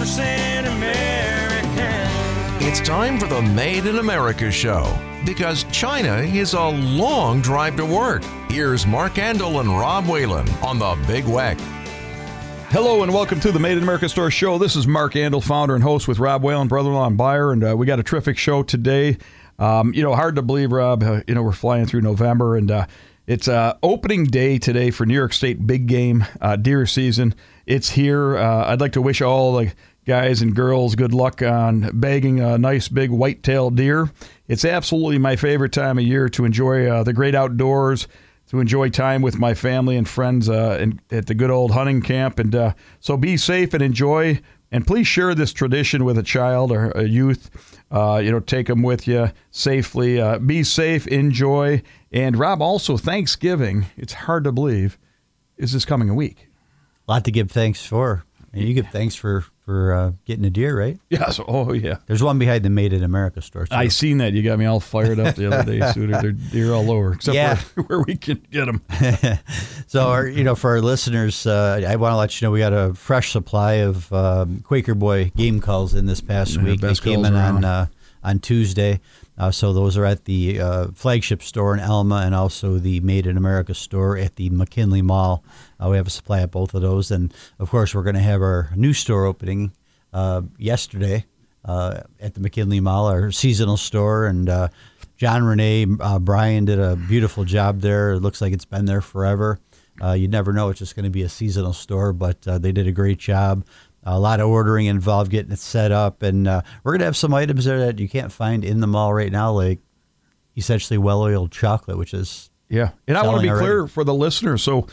100% American. It's time for the Made in America show because China is a long drive to work. Here's Mark Andrle and Rob Whalen on the Big Weck. Hello and welcome to the Made in America Store Show. This is Mark Andrle, founder and host with Rob Whalen, brother-in-law and buyer, and uh, we got a terrific show today. Um, you know, hard to believe, Rob. Uh, you know, we're flying through November, and uh, it's uh, opening day today for New York State big game uh, deer season. It's here. Uh, I'd like to wish all the guys and girls good luck on bagging a nice big white-tailed deer. It's absolutely my favorite time of year to enjoy uh, the great outdoors, to enjoy time with my family and friends uh, in, at the good old hunting camp. And uh, so be safe and enjoy. And please share this tradition with a child or a youth. Uh, you know, take them with you safely. Uh, be safe, enjoy. And Rob, also Thanksgiving. It's hard to believe is this coming a week. A lot to give thanks for. You give thanks for for uh, getting a deer, right? Yes. Oh, yeah. There's one behind the Made in America store. I seen that. You got me all fired up the other day, Suter. They're deer all over, except Yeah. where, where we can get them. So, our, you know, for our listeners, uh, I want to let you know we got a fresh supply of um, Quaker Boy game calls in this past Yeah, week. They best came calls in around. on uh, on Tuesday. Uh, so those are at the uh, flagship store in Elma and also the Made in America store at the McKinley Mall. Uh, we have a supply at both of those, and of course, we're going to have our new store opening uh, yesterday uh, at the McKinley Mall, our seasonal store, and. Uh, John Renee Brian did a beautiful job there. It looks like it's been there forever. Uh, you never know; it's just going to be a seasonal store, but uh, they did a great job. A lot of ordering involved, getting it set up, and uh, we're going to have some items there that you can't find in the mall right now, like essentially well-oiled chocolate, which is Yeah, and I want to be clear for the listeners. So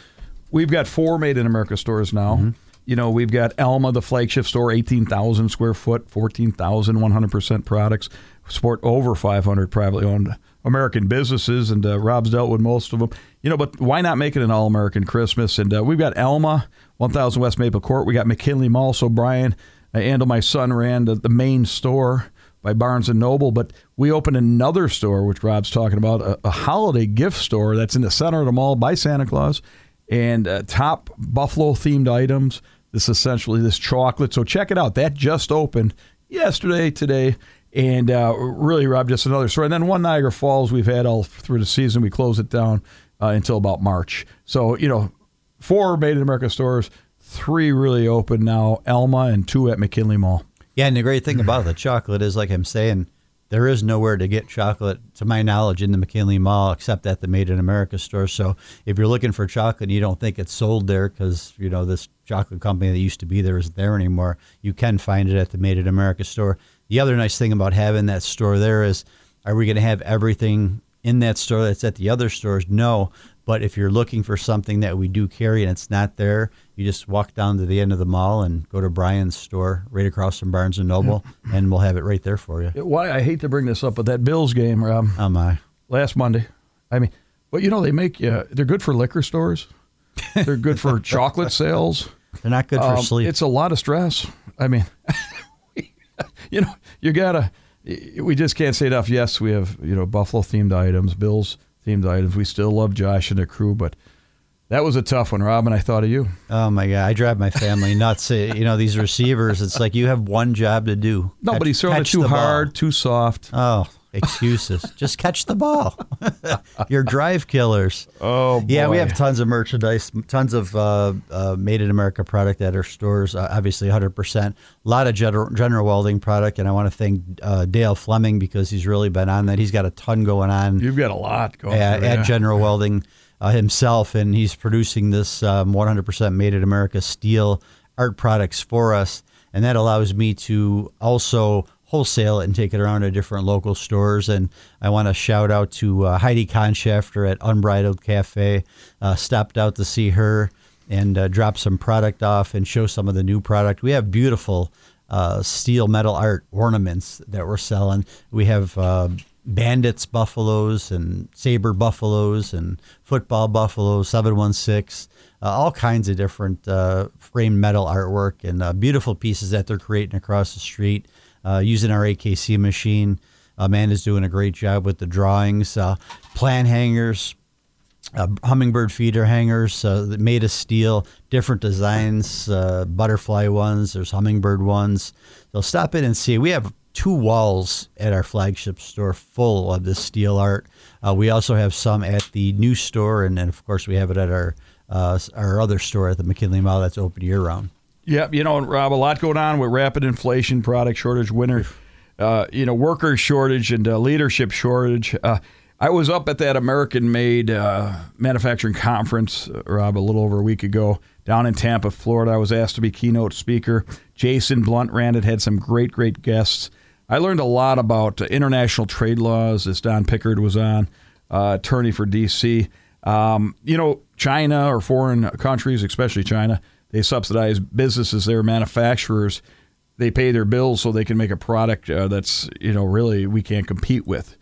we've got four Made in America stores now. Mm-hmm. You know, we've got Elma, the flagship store, eighteen thousand square foot, fourteen thousand one hundred percent products. Support over five hundred privately owned American businesses, and uh, Rob's dealt with most of them. You know, but why not make it an all American Christmas? And uh, we've got Elma, one thousand West Maple Court. We got McKinley Mall. So Brian uh, and my son ran the, the main store by Barnes and Noble, but we opened another store, which Rob's talking about, a, a holiday gift store that's in the center of the mall by Santa Claus, and uh, top Buffalo themed items. This essentially this chocolate. So check it out. That just opened yesterday, today, and uh, really, Rob, just another store. And then one Niagara Falls we've had all through the season. We close it down uh, until about March. So you know, four Made in America stores, three really open now, Elma, and two at McKinley Mall. Yeah, and the great thing about the chocolate is, like I'm saying, there is nowhere to get chocolate, to my knowledge, in the McKinley Mall except at the Made in America store. So if you're looking for chocolate and you don't think it's sold there because, you know, this chocolate company that used to be there isn't there anymore, you can find it at the Made in America store. The other nice thing about having that store there is, are we going to have everything in that store that's at the other stores? No. But if you're looking for something that we do carry and it's not there, you just walk down to the end of the mall and go to Brian's store right across from Barnes and Noble, and we'll have it right there for you. Why I hate to bring this up, but that Bills game, Rob, Oh my! last Monday. I mean, but you know they make uh, they're good for liquor stores. They're good for chocolate sales. They're not good for Um, sleep. It's a lot of stress. I mean, you know, you gotta. We just can't say enough. Yes, we have you know Buffalo themed items, Bills themed items. We still love Josh and the crew, but that was a tough one, Rob. And I thought of you. oh my god! I drive my family nuts. You know these receivers. It's like you have one job to do. Nobody's Catch- throwing it too the ball. hard, too soft. Oh, excuses. Just catch the ball. You're drive killers. Oh, Yeah, we have tons of merchandise, tons of uh, uh, made in America product at our stores. Uh, obviously, 100%. A lot of General, General Welding product, and I want to thank uh, Dale Fleming because he's really been on that. He's got a ton going on You've got a lot going. at, at you. General Welding uh, himself, and he's producing this um, 100% made in America steel art products for us, and that allows me to also wholesale it and take it around to different local stores. And I want to shout out to uh, Heidi Conshafter at Unbridled Cafe. Uh, stopped out to see her and uh, drop some product off and show some of the new product. We have beautiful uh, steel metal art ornaments that we're selling. We have uh, bandits buffaloes and saber buffaloes and football buffaloes, 716, uh, all kinds of different uh, framed metal artwork and uh, beautiful pieces that they're creating across the street uh, using our AKC machine. Amanda's doing a great job with the drawings, uh, plan hangers, uh, hummingbird feeder hangers uh, made of steel, different designs, uh, butterfly ones. There's hummingbird ones. So stop in and see. We have two walls at our flagship store full of this steel art. Uh, we also have some at the new store, and then of course we have it at our uh, our other store at the McKinley Mall that's open year round. Yep, you know, Rob, a lot going on with rapid inflation, product shortage, winter, uh, you know, worker shortage, and uh, leadership shortage. Uh, I was up at that American Made uh, manufacturing conference, uh, Rob, a little over a week ago down in Tampa, Florida. I was asked to be keynote speaker. Jason Blunt ran it, had some great, great guests. I learned a lot about uh, international trade laws as Don Pickard was on, attorney for D.C. Um, you know, China or foreign countries, especially China, they subsidize businesses, their manufacturers. They pay their bills so they can make a product uh, that's, you know, really we can't compete with.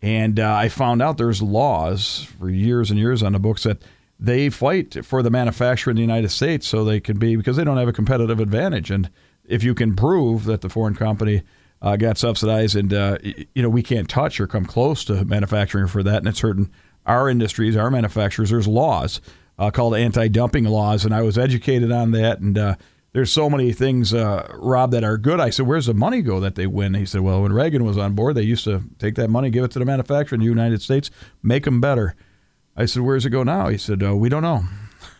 And uh, I found out there's laws for years and years on the books that they fight for the manufacturer in the United States so they can be because they don't have a competitive advantage. And if you can prove that the foreign company uh, got subsidized and uh, you know we can't touch or come close to manufacturing for that, and it's hurting our industries, our manufacturers. There's laws uh, called anti-dumping laws, and I was educated on that and uh, there's so many things, uh, Rob, that are good. I said, where's the money go that they win? He said, well, when Reagan was on board, they used to take that money, give it to the manufacturer in the United States, make them better. I said, where's it go now? He said, oh, we don't know.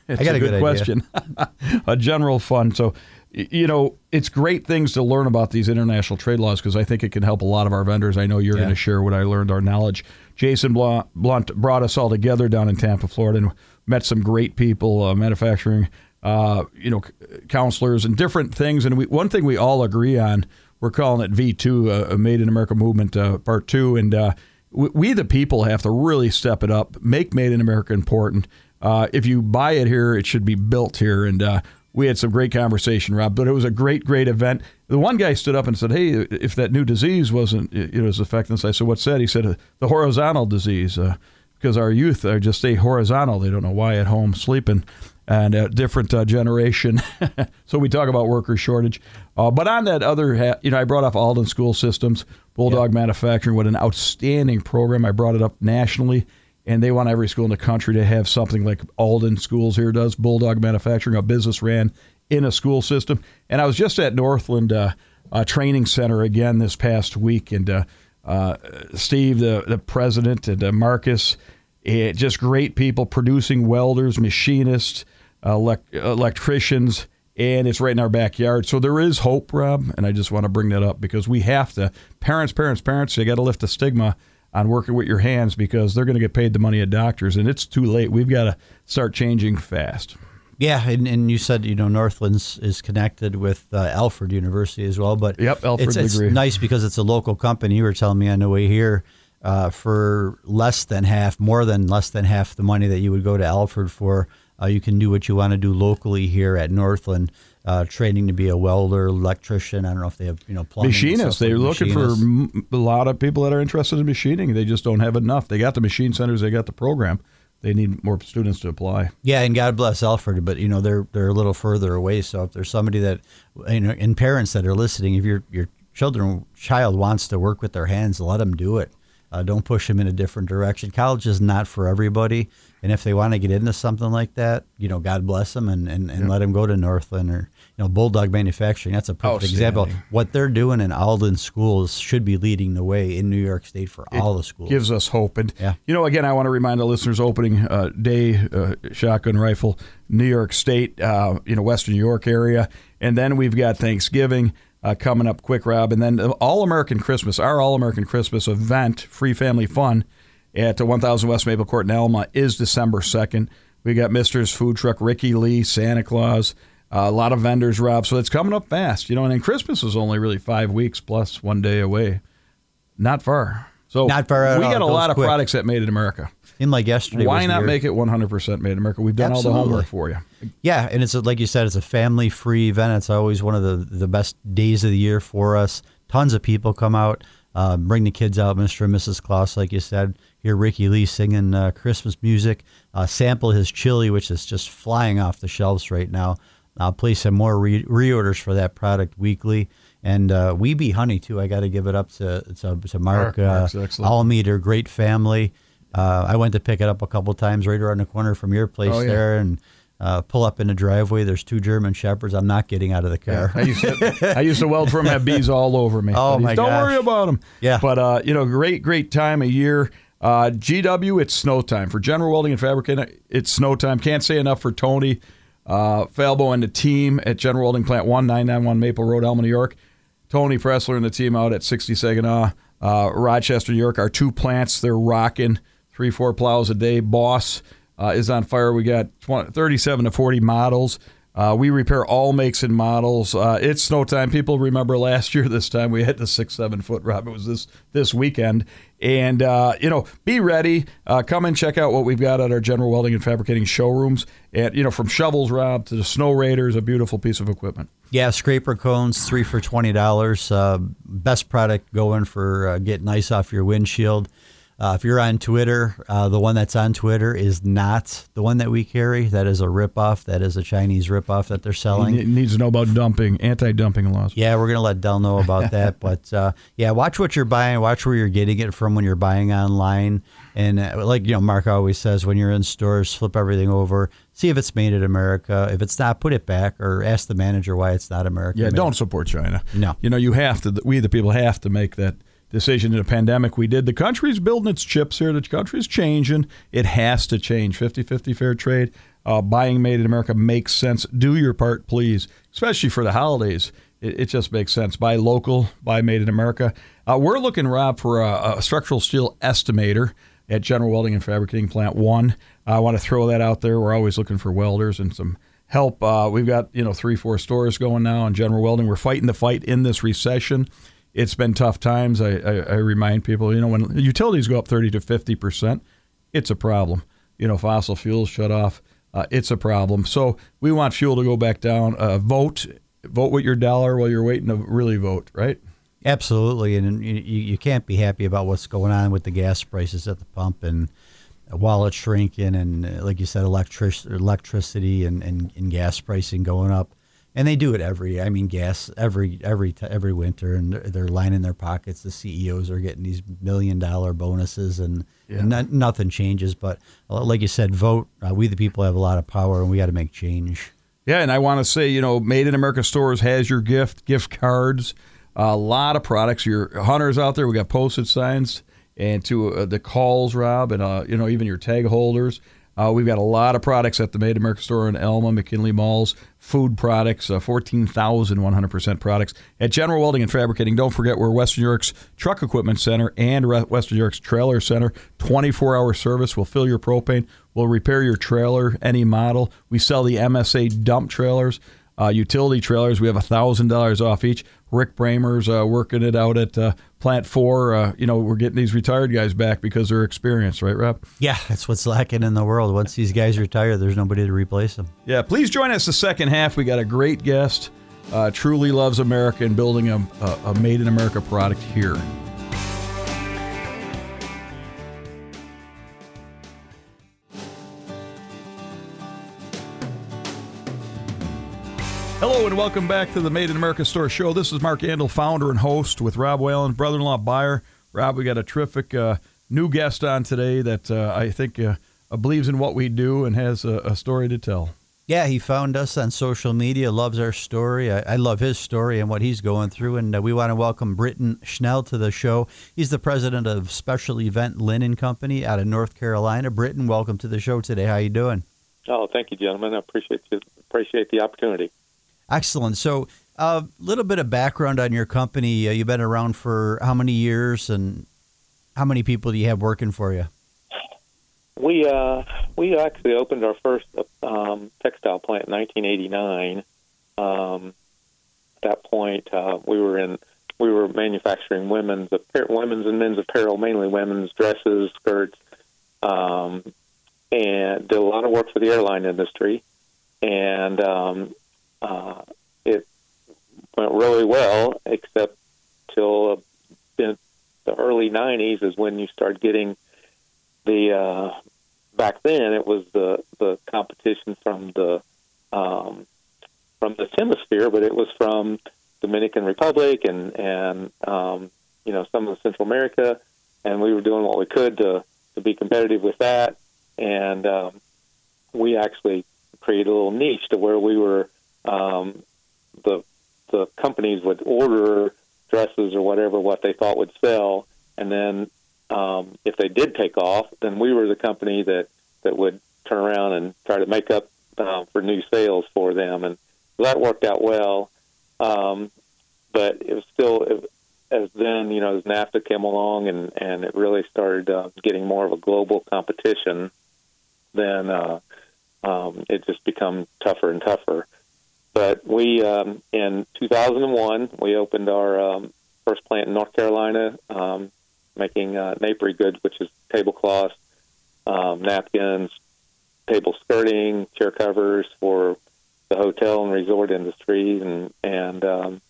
It's I got a a good, good question. a general fund. So, you know, it's great things to learn about these international trade laws because I think it can help a lot of our vendors. I know you're Yeah. going to share what I learned, our knowledge. Jason Blunt, Blunt brought us all together down in Tampa, Florida, and met some great people, uh, manufacturing, uh, you know, counselors and different things. And we, one thing we all agree on, we're calling it V2, uh, a Made in America movement, uh, part two. And uh, we, we, the people, have to really step it up, make Made in America important. Uh, if you buy it here, it should be built here. And uh, we had some great conversation, Rob. But it was a great, great event. The one guy stood up and said, "Hey, if that new disease wasn't, you know, was affecting us," I said, "What's that?" He said, "The horizontal disease." Uh, because our youth are just stay horizontal. They don't know why at home sleeping, and a different uh, generation. so we talk about worker shortage. Uh, but on that other, ha- you know, I brought up Alden School Systems, Bulldog Manufacturing. What an outstanding program! I brought it up nationally, and they want every school in the country to have something like Alden Schools here does. Bulldog Manufacturing, a business ran in a school system. And I was just at Northland uh, uh, Training Center again this past week, and uh, Steve, the the president, and uh, Marcus, eh, just great people producing welders, machinists, elec- electricians, and it's right in our backyard. So there is hope, Rob, and I just want to bring that up because we have to. Parents, parents, parents, you got to lift the stigma on working with your hands because they're going to get paid the money of doctors, and it's too late. We've got to start changing fast. Yeah, and, and you said you know Northlands is connected with uh, Alfred University as well, but Yep, Alfred it's, it's nice because it's a local company. You were telling me on the way here uh, for less than half, more than less than half the money that you would go to Alfred for. Uh, you can do what you want to do locally here at Northland, uh, training to be a welder, electrician. I don't know if they have you know plumbing. Machinists. They're like looking for a lot of people that are interested in machining. They just don't have enough. They got the machine centers. They got the program. They need more students to apply. Yeah, and God bless Alfred, but you know they're they're a little further away. So if there's somebody that you know, and parents that are listening, if your your children child wants to work with their hands, let them do it. Uh, don't push them in a different direction. College is not for everybody, and if they want to get into something like that, you know, God bless them and and, and let them go to Northland or know Bulldog Manufacturing. That's a perfect example. What they're doing in Alden schools should be leading the way in New York State for all the schools. Gives us hope. And, Yeah. you know, again, I want to remind the listeners opening uh, day uh, shotgun rifle, New York State, uh, you know, Western New York area. And then we've got Thanksgiving uh, coming up quick, Rob. And then All American Christmas, our All American Christmas event, free family fun at uh, 1000 West Maple Court in Elma is December 2nd. We got Mister's food truck, Ricky Lee, Santa Claus, a lot of vendors, Rob. So it's coming up fast, you know. And then Christmas is only really five weeks plus one day away. Not far. So Not far at we got a lot of quick. products that made in America. In like yesterday, Why not make it 100% made in America? We've done all the homework for you. Yeah, and it's a, like you said, it's a family-free event. It's always one of the the best days of the year for us. Tons of people come out, uh, bring the kids out, Mr. and Mrs. Claus, like you said. Hear Ricky Lee singing uh, Christmas music. Uh, sample his chili, which is just flying off the shelves right now. I'll place some more re- reorders for that product weekly. And uh, Weeby Honey too. I got to give it up to to, to Mark, Mark, uh. Almeter, great family. Uh, I went to pick it up a couple times right around the corner from your place Oh, yeah. there, and uh, pull up in the driveway. There's two German shepherds. I'm not getting out of the car. I used to, I used to weld for them, have bees all over me. Oh, my Don't gosh. worry about them. Yeah. But, uh, you know, great, great time of year. Uh, GW, it's snow time. For General Welding and Fabricating, it's snow time. Can't say enough for Tony uh, Falbo and the team at General Welding Plant 1991 Maple Road, Elma, New York. Tony Pressler and the team out at 60 Saginaw, uh, Rochester, New York. Our two plants, they're rocking three, four plows a day. Boss uh, is on fire. We got 20, 37 to 40 models. Uh, we repair all makes and models. Uh, it's snow time. People remember last year this time we hit the six, seven foot drop. It was this this weekend, and uh, you know, be ready. Uh, come and check out what we've got at our General Welding and Fabricating showrooms. And you know, from shovels, Rob, to the snow raiders, a beautiful piece of equipment. Yeah, scraper cones, three for twenty dollars. Uh, best product going for uh, getting ice off your windshield. Uh, if you're on Twitter, uh, the one that's on Twitter is not the one that we carry. That is a ripoff. That is a Chinese ripoff that they're selling. He needs to know about dumping, anti-dumping laws. Yeah, we're gonna let Dell know about that. but uh, yeah, watch what you're buying. Watch where you're getting it from when you're buying online. And uh, like you know, Mark always says, when you're in stores, flip everything over, see if it's made in America. If it's not, put it back or ask the manager why it's not American. Yeah, made. don't support China. No. You know, you have to, we the people have to make that decision in a pandemic. We did. The country's building its chips here. The country's changing. It has to change. 50 50 fair trade. Uh, buying made in America makes sense. Do your part, please, especially for the holidays. It, it just makes sense. Buy local, buy made in America. Uh, we're looking, Rob, for a, a structural steel estimator at General Welding and Fabricating Plant 1. I want to throw that out there. We're always looking for welders and some help. Uh, we've got you know three, four stores going now in General Welding. We're fighting the fight in this recession. It's been tough times. I, I, I remind people, you know, when utilities go up thirty to fifty percent, it's a problem. You know, fossil fuels shut off. Uh, it's a problem. So we want fuel to go back down. Uh, vote, vote with your dollar while you're waiting to really vote. Right? Absolutely, and you, you can't be happy about what's going on with the gas prices at the pump and while it's shrinking, and uh, like you said, electric electricity and, and, and gas pricing going up, and they do it every. I mean, gas every every every winter, and they're, they're lining their pockets. The CEOs are getting these million dollar bonuses, and, and no- nothing changes. But uh, like you said, vote. Uh, we the people have a lot of power, and we got to make change. Yeah, and I want to say, you know, Made in America Stores has your gift, gift cards, a lot of products. Your hunters out there, we got postage signs, and to uh, the calls, Rob, and uh, you know even your tag holders. Uh, we've got a lot of products at the Made America store in Elma, McKinley Malls, food products, uh, 14,100% products. At General Welding and Fabricating, don't forget we're Western York's Truck Equipment Center and Re- Western York's Trailer Center. 24 hour service. We'll fill your propane. We'll repair your trailer, any model. We sell the MSA dump trailers. Uh, utility trailers, we have $1,000 off each. Rick Bramer's uh, working it out at uh, Plant 4. Uh, you know, we're getting these retired guys back because they're experienced, right, Rob? Yeah, that's what's lacking in the world. Once these guys retire, there's nobody to replace them. Yeah, please join us the second half. We got a great guest. Uh, truly loves America and building a, a, a made in America product here. Hello and welcome back to the Made in America Store Show. This is Mark Andrle, founder and host with Rob Whalen, brother-in-law buyer. Rob, we got a terrific uh, new guest on today that uh, I think uh, uh, believes in what we do and has a, a story to tell. Yeah, he found us on social media, loves our story. I, I love his story and what he's going through. And uh, we want to welcome Britton Schnell to the show. He's the president of Special Event Linen Company out of North Carolina. Britton, welcome to the show today. How you doing? Oh, thank you, gentlemen. I appreciate you, appreciate the opportunity. Excellent. So, a uh, little bit of background on your company. Uh, you've been around for how many years, and how many people do you have working for you? We uh, we actually opened our first um, textile plant in 1989. Um, at that point, uh, we were in we were manufacturing women's apparel, women's and men's apparel, mainly women's dresses, skirts, um, and did a lot of work for the airline industry. And um, uh, it went really well, except till uh, the early '90s is when you start getting the uh, back then it was the the competition from the um, from this hemisphere, but it was from Dominican Republic and and um, you know some of Central America, and we were doing what we could to to be competitive with that, and um, we actually created a little niche to where we were um, the the companies would order dresses or whatever what they thought would sell, and then um, if they did take off, then we were the company that that would turn around and try to make up uh, for new sales for them, and that worked out well. Um, but it was still it, as then you know as NAFTA came along and and it really started uh, getting more of a global competition, then uh, um, it just become tougher and tougher. But we um, in 2001 we opened our um, first plant in North Carolina, um, making uh, napery goods, which is tablecloths, um, napkins, table skirting, chair covers for the hotel and resort industries, and and um,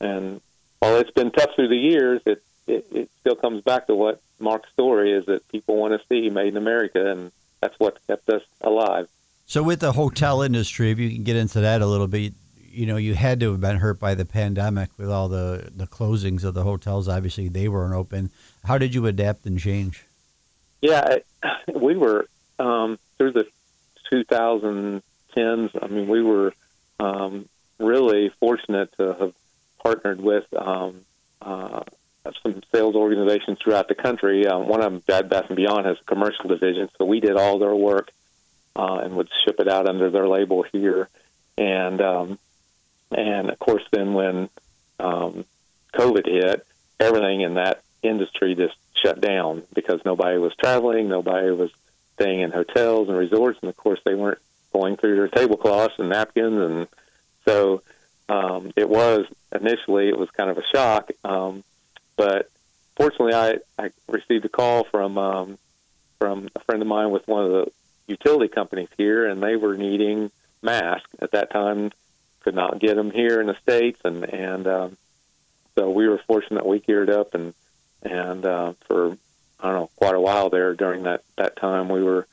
and while it's been tough through the years, it, it it still comes back to what Mark's story is that people want to see made in America, and that's what kept us alive. So, with the hotel industry, if you can get into that a little bit, you know, you had to have been hurt by the pandemic with all the the closings of the hotels. Obviously, they weren't open. How did you adapt and change? Yeah, we were um, through the 2010s. I mean, we were um, really fortunate to have partnered with um, uh, some sales organizations throughout the country. Um, one of them, Bed Bath and Beyond, has a commercial division, so we did all their work uh, and would ship it out under their label here. And um, and of course, then when um, COVID hit, everything in that industry just shut down because nobody was traveling, nobody was staying in hotels and resorts, and of course, they weren't going through their tablecloths and napkins, and so um, it was initially it was kind of a shock. Um, but fortunately, I, I received a call from um, from a friend of mine with one of the utility companies here, and they were needing masks at that time. Could not get them here in the states, and and um, so we were fortunate we geared up and and uh, for I don't know quite a while there during that that time we were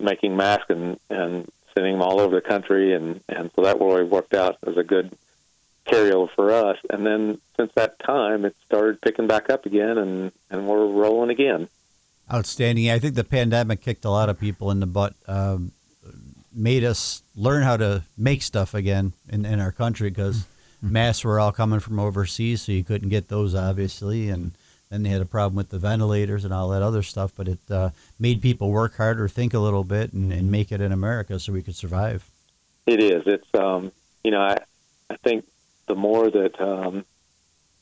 making masks and and sending them all over the country, and and so that really worked out as a good carryover for us. And then since that time, it started picking back up again, and and we're rolling again. Outstanding. I think the pandemic kicked a lot of people in the butt. Um, made us learn how to make stuff again in, in our country because mm-hmm. masks were all coming from overseas, so you couldn't get those obviously, and then they had a problem with the ventilators and all that other stuff. But it uh, made people work harder, think a little bit, and, and, make it in America so we could survive. It is. It's um, you know I I think the more that um,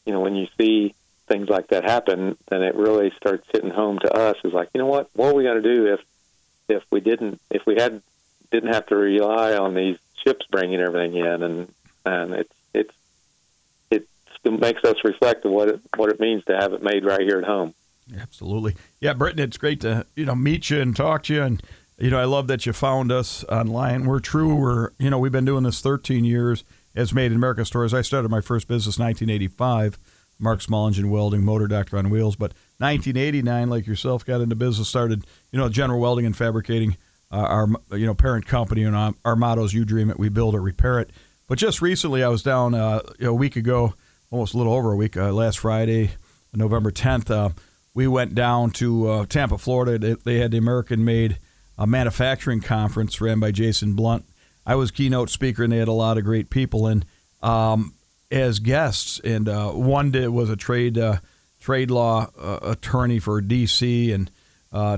you know when you see things like that happen, then it really starts hitting home to us. Is like you know what what are we going to do if if we didn't if we had didn't have to rely on these ships bringing everything in and and it's it's it makes us reflect on what it what it means to have it made right here at home. Absolutely, yeah, Britton. It's great to you know meet you and talk to you, and you know I love that you found us online. We're true. We're you know we've been doing this 13 years as Made in America stores. I started my first business 1985. Mark Small Welding, Motor Doctor on Wheels. But 1989, like yourself, got into business, started, you know, General Welding and Fabricating, uh, our, you know, parent company. And our, our motto is you dream it, we build it, repair it. But just recently, I was down uh, a week ago almost a little over a week, uh, last Friday, November 10th, uh, we went down to uh, Tampa, Florida. They, they, had the American Made uh, Manufacturing Conference ran by Jason Blunt. I was keynote speaker, and they had a lot of great people And um, as guests. And uh, one did, was a trade uh, trade law attorney for DC, and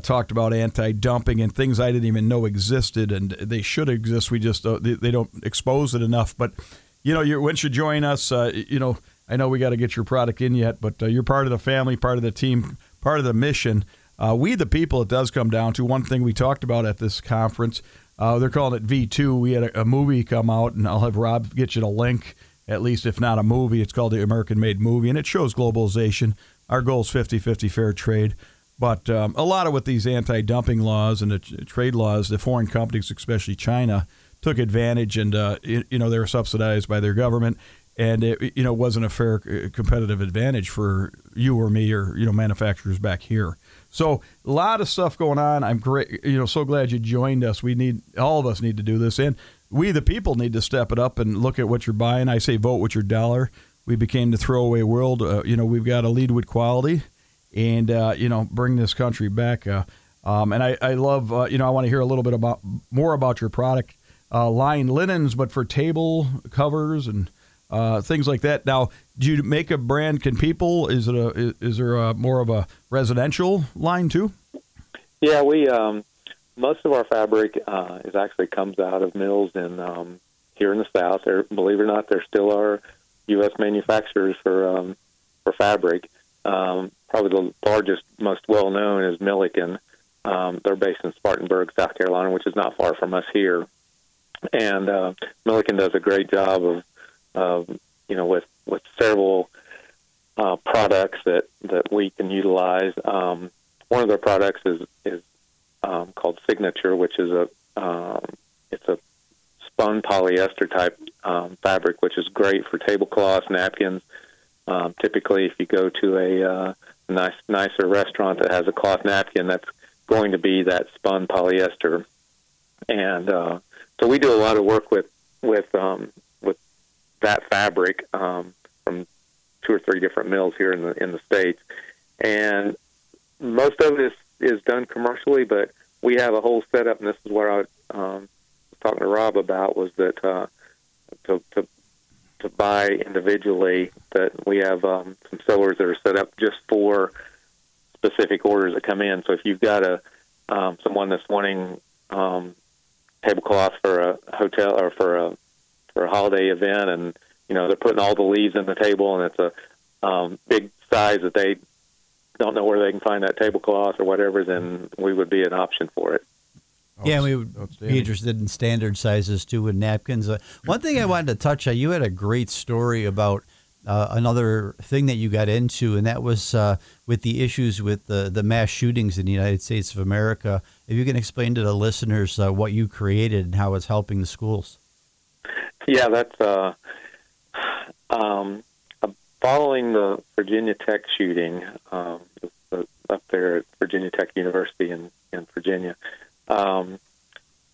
talked about anti-dumping and things I didn't even know existed, and they should exist. We just they, they, don't expose it enough. But you know, once you join us, you know I know we got to get your product in yet, but uh, you're part of the family, part of the team, part of the mission. Uh, we, the people, it does come down to one thing we talked about at this conference. Uh, they're calling it V2. We had a, a, movie come out, and I'll have Rob get you a link, at least if not a movie. It's called the American Made Movie, and it shows globalization. Our goal is 50 50 fair trade. But um, a lot of with these anti dumping laws and the trade laws, the foreign companies, especially China, took advantage and, uh, you know, they were subsidized by their government and it you know wasn't a fair uh, competitive advantage for you or me or you know manufacturers back here. So a lot of stuff going on. I'm great, you know, so glad you joined us. We need all of us need to do this, and we the people need to step it up and look at what you're buying. I say vote with your dollar. We became the throwaway world. Uh, you know, we've got to lead with quality, and uh, you know bring this country back. Uh, um, and I, I love uh, you know I want to hear a little bit about more about your product uh, line linens, but for table covers and uh, things like that. Now, do you make a brand? Can people? Is it a is, is there a, more of a residential line too? Yeah, we um, most of our fabric uh, is actually comes out of mills in um, here in the South. There, believe it or not, there still are U.S. manufacturers for um, for fabric. Um, probably the largest, most well known is Milliken. Um, they're based in Spartanburg, South Carolina, which is not far from us here. And uh, Milliken does a great job of, of you know, with with several uh, products that that we can utilize. Um, one of their products is is um, called Signature, which is a um, it's a spun polyester type um, fabric, which is great for tablecloths, napkins. Um, typically, if you go to a uh, nice, nicer restaurant that has a cloth napkin, that's going to be that spun polyester. And uh, so we do a lot of work with with um, with that fabric um, from two or three different mills here in the in the states, and most of it is, is done commercially, but we have a whole setup, and this is what I um, was talking to Rob about was that uh, to, to to buy individually that we have um, some sewers that are set up just for specific orders that come in. So if you've got a um, someone that's wanting um, tablecloth for a hotel or for a for a holiday event, and you know they're putting all the leaves in the table, and it's a um, big size that they don't know where they can find that tablecloth or whatever, then we would be an option for it. Yeah, we would be interested in standard sizes too with napkins. Uh, one thing I wanted to touch on, you had a great story about uh, another thing that you got into, and that was uh, with the issues with the, the mass shootings in the United States of America. If you can explain to the listeners uh, what you created and how it's helping the schools. Yeah, that's uh, um, following the Virginia Tech shooting um, up there at Virginia Tech University in, in Virginia. Um,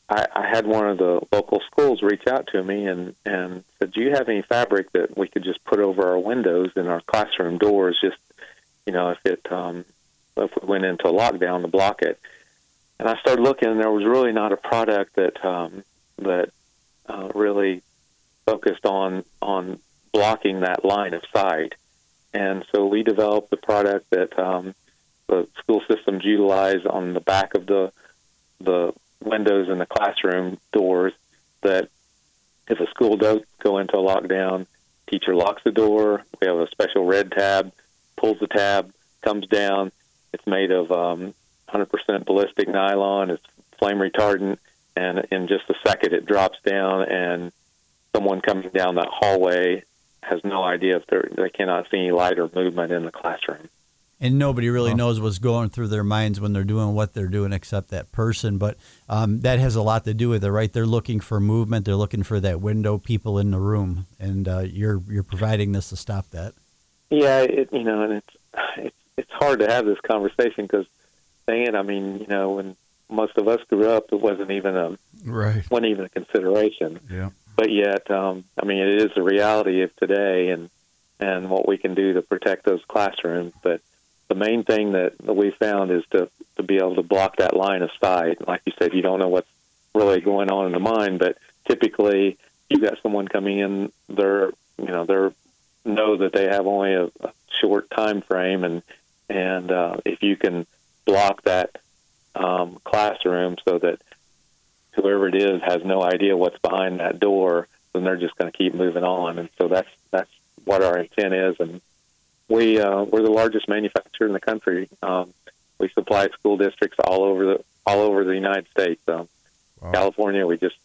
I, I had one of the local schools reach out to me and, and said, "Do you have any fabric that we could just put over our windows in our classroom doors? Just you know, if it um, if we went into a lockdown to block it." And I started looking, and there was really not a product that um, that uh, really focused on on blocking that line of sight. And so we developed the product that um, the school systems utilize on the back of the the windows in the classroom doors that if a school does go into a lockdown, teacher locks the door. We have a special red tab, pulls the tab, comes down. It's made of um, 100% ballistic nylon. It's flame retardant, and in just a second, it drops down, and someone coming down that hallway has no idea if they they cannot see any light or movement in the classroom. And nobody really knows what's going through their minds when they're doing what they're doing except that person. But um, that has a lot to do with it right? They're looking for movement. They're looking for that window people in the room. And uh, you're you're providing this to stop that. Yeah it, you know and it's it's it's hard to have this conversation because dang it i mean you know when most of us grew up it wasn't even a right. wasn't even a consideration. Yeah but yet um, i mean it is the reality of today and and what we can do to protect those classrooms but the main thing that, we found is to, to be able to block that line of sight. Like you said, you don't know what's really going on in the mind, but typically you've got someone coming in, they're, you know, they're know that they have only a, a short time frame and, and, uh, if you can block that, um, classroom so that whoever it is has no idea what's behind that door, then they're just going to keep moving on. And so that's, that's what our intent is. And, we uh, we're the largest manufacturer in the country. Um, we supply school districts all over the all over the United States. Um, wow. California, we just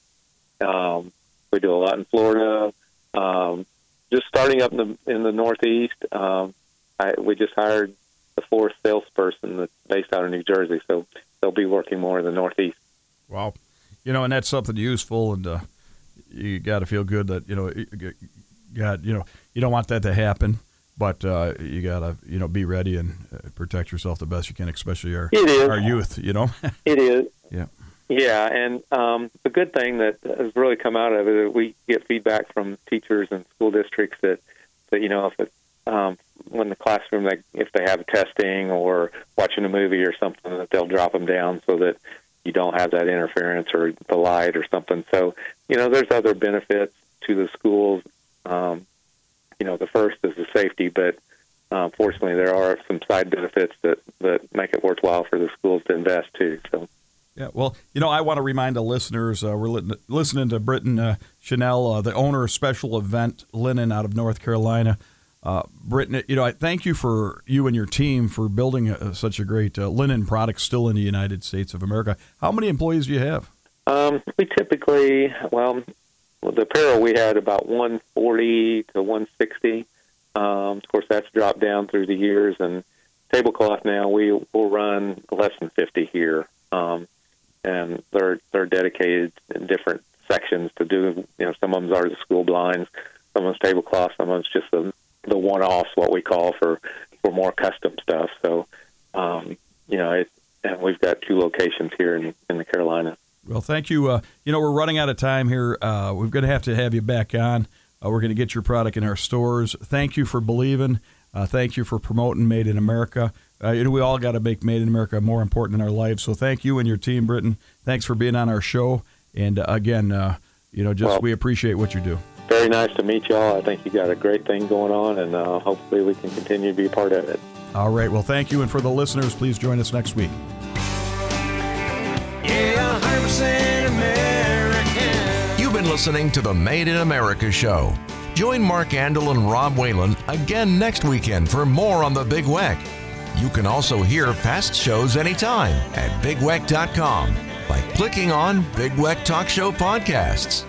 um, we do a lot in Florida. Um, just starting up in the in the Northeast, um, I, we just hired the fourth salesperson that's based out of New Jersey, so they'll be working more in the Northeast. Wow, you know, and that's something useful, and uh, you got to feel good that you know, you got you know, you don't want that to happen but uh, you gotta you know be ready and uh, protect yourself the best you can, especially our our youth. You know, it is. Yeah. Yeah, and um, the good thing that has really come out of it, we get feedback from teachers and school districts that that you know if it, um, when the classroom, they, if they have testing or watching a movie or something, that they'll drop them down so that you don't have that interference or the light or something. So, you know, there's other benefits to the schools. Um, you know, the first is the safety, but uh, fortunately, there are some side benefits that that make it worthwhile for the schools to invest too. So. Yeah, well, you know, I want to remind the listeners uh, we're li- listening to Britton uh, Chanel, uh, the owner of Special Event Linen out of North Carolina. Uh, Britton, you know, I thank you for you and your team for building a, such a great uh, linen product still in the United States of America. How many employees do you have? Um, we typically, well, the apparel we had about 140 to 160. Um, of course, that's dropped down through the years, and tablecloth now we will run less than 50 here. Um, and they're they're dedicated in different sections to do. You know, some of them are the school blinds, some of them's tablecloth, some of them's just the the one-offs, what we call for for more custom stuff. So, um, you know, it, and we've got two locations here in in the Carolinas. Well, thank you. Uh, you know, we're running out of time here. Uh, we're going to have to have you back on. Uh, we're going to get your product in our stores. Thank you for believing. Uh, thank you for promoting Made in America. Uh, you know, we all got to make Made in America more important in our lives. So thank you and your team, Britton. Thanks for being on our show. And uh, again, uh, you know, just Well- we appreciate what you do. Very nice to meet y'all. I think you got a great thing going on, and uh, hopefully we can continue to be a part of it. All right. Well, thank you. And for the listeners, please join us next week. Yeah, 100% American. You've been listening to the Made in America show. Join Mark Andrle and Rob Whalen again next weekend for more on the Big Weck. You can also hear past shows anytime at bigweck.com by clicking on Big Weck Talk Show Podcasts.